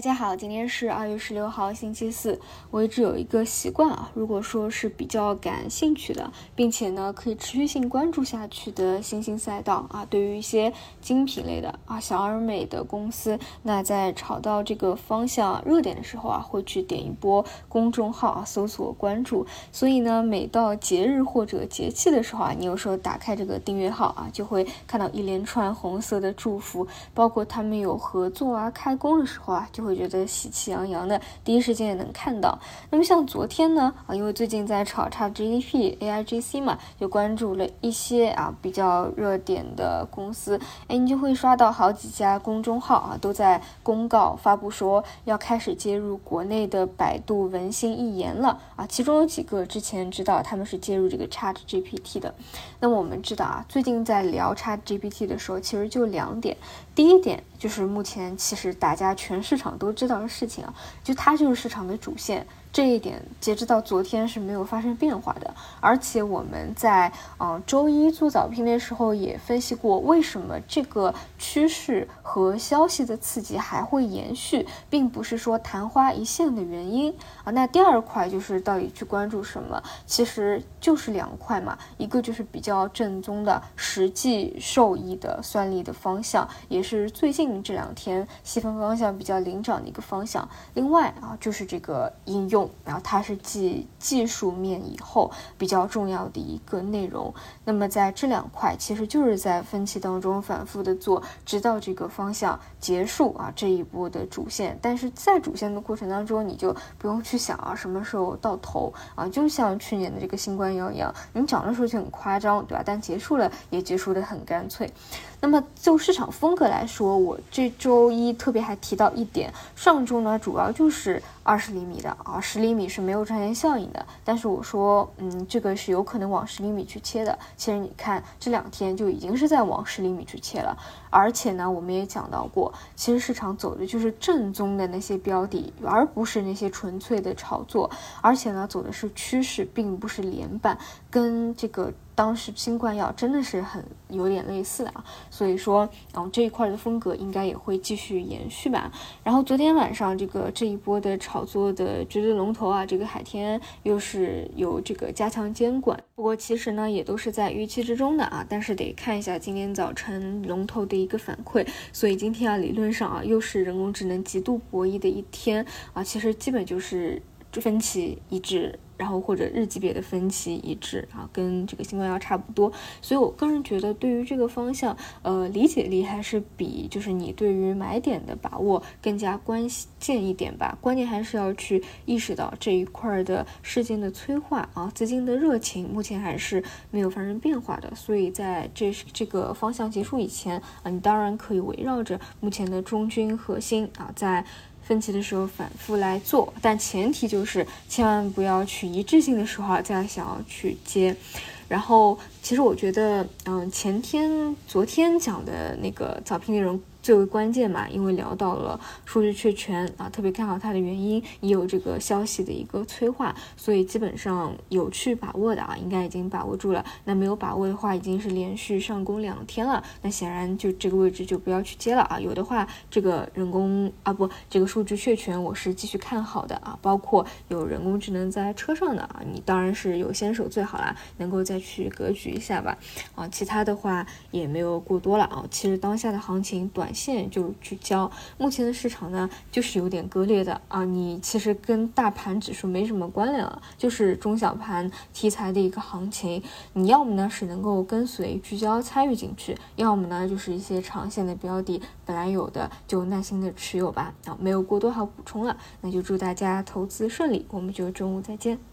大家好，今天是二月十六号，星期四。我一直有一个习惯啊，如果说是比较感兴趣的，并且呢可以持续性关注下去的新兴赛道啊，对于一些精品类的啊小而美的公司，那在炒到这个方向热点的时候啊，会去点一波公众号啊，搜索关注。所以呢，每到节日或者节气的时候啊，你有时候打开这个订阅号啊，就会看到一连串红色的祝福，包括他们有合作啊、开工的时候啊。就会会觉得喜气洋洋的，第一时间也能看到。那么像昨天呢，啊，因为最近在炒差 GDP、AIGC 嘛，就关注了一些啊比较热点的公司，哎，你就会刷到好几家公众号啊都在公告发布说要开始接入国内的百度文心一言了啊。其中有几个之前知道他们是接入这个 Chat GPT 的。那么我们知道啊，最近在聊 Chat GPT 的时候，其实就两点，第一点就是目前其实大家全市场。都知道的事情啊，就它就是市场的主线。这一点截止到昨天是没有发生变化的，而且我们在啊周一做早评的时候也分析过，为什么这个趋势和消息的刺激还会延续，并不是说昙花一现的原因啊。那第二块就是到底去关注什么，其实就是两块嘛，一个就是比较正宗的实际受益的算力的方向，也是最近这两天细分方向比较领涨的一个方向。另外啊，就是这个应用。然后它是继技术面以后比较重要的一个内容。那么在这两块，其实就是在分歧当中反复的做，直到这个方向结束啊这一波的主线。但是在主线的过程当中，你就不用去想啊什么时候到头啊，就像去年的这个新冠一样，你涨的时候就很夸张，对吧？但结束了也结束的很干脆。那么就市场风格来说，我这周一特别还提到一点，上周呢主要就是二十厘米的啊，十厘米是没有赚钱效应的。但是我说，嗯，这个是有可能往十厘米去切的。其实你看这两天就已经是在往十厘米去切了，而且呢，我们也讲到过，其实市场走的就是正宗的那些标的，而不是那些纯粹的炒作。而且呢，走的是趋势，并不是连板，跟这个。当时新冠药真的是很有点类似的啊，所以说，然后这一块的风格应该也会继续延续吧。然后昨天晚上这个这一波的炒作的绝对龙头啊，这个海天又是有这个加强监管，不过其实呢也都是在预期之中的啊，但是得看一下今天早晨龙头的一个反馈。所以今天啊理论上啊又是人工智能极度博弈的一天啊，其实基本就是分歧一致。然后或者日级别的分歧一致啊，跟这个新冠药差不多，所以我个人觉得对于这个方向，呃，理解力还是比就是你对于买点的把握更加关键一点吧。关键还是要去意识到这一块的事件的催化啊，资金的热情目前还是没有发生变化的。所以在这这个方向结束以前啊，你当然可以围绕着目前的中军核心啊，在。分歧的时候反复来做，但前提就是千万不要去一致性的时候再想要去接。然后，其实我觉得，嗯，前天、昨天讲的那个早评内容。最为关键嘛，因为聊到了数据确权啊，特别看好它的原因，也有这个消息的一个催化，所以基本上有去把握的啊，应该已经把握住了。那没有把握的话，已经是连续上攻两天了，那显然就这个位置就不要去接了啊。有的话，这个人工啊不，这个数据确权我是继续看好的啊，包括有人工智能在车上的啊，你当然是有先手最好啦，能够再去格局一下吧啊。其他的话也没有过多了啊。其实当下的行情短。线就聚焦，目前的市场呢，就是有点割裂的啊。你其实跟大盘指数没什么关联了，就是中小盘题材的一个行情。你要么呢是能够跟随聚焦参与进去，要么呢就是一些长线的标的本来有的就耐心的持有吧。啊，没有过多好补充了，那就祝大家投资顺利，我们就中午再见。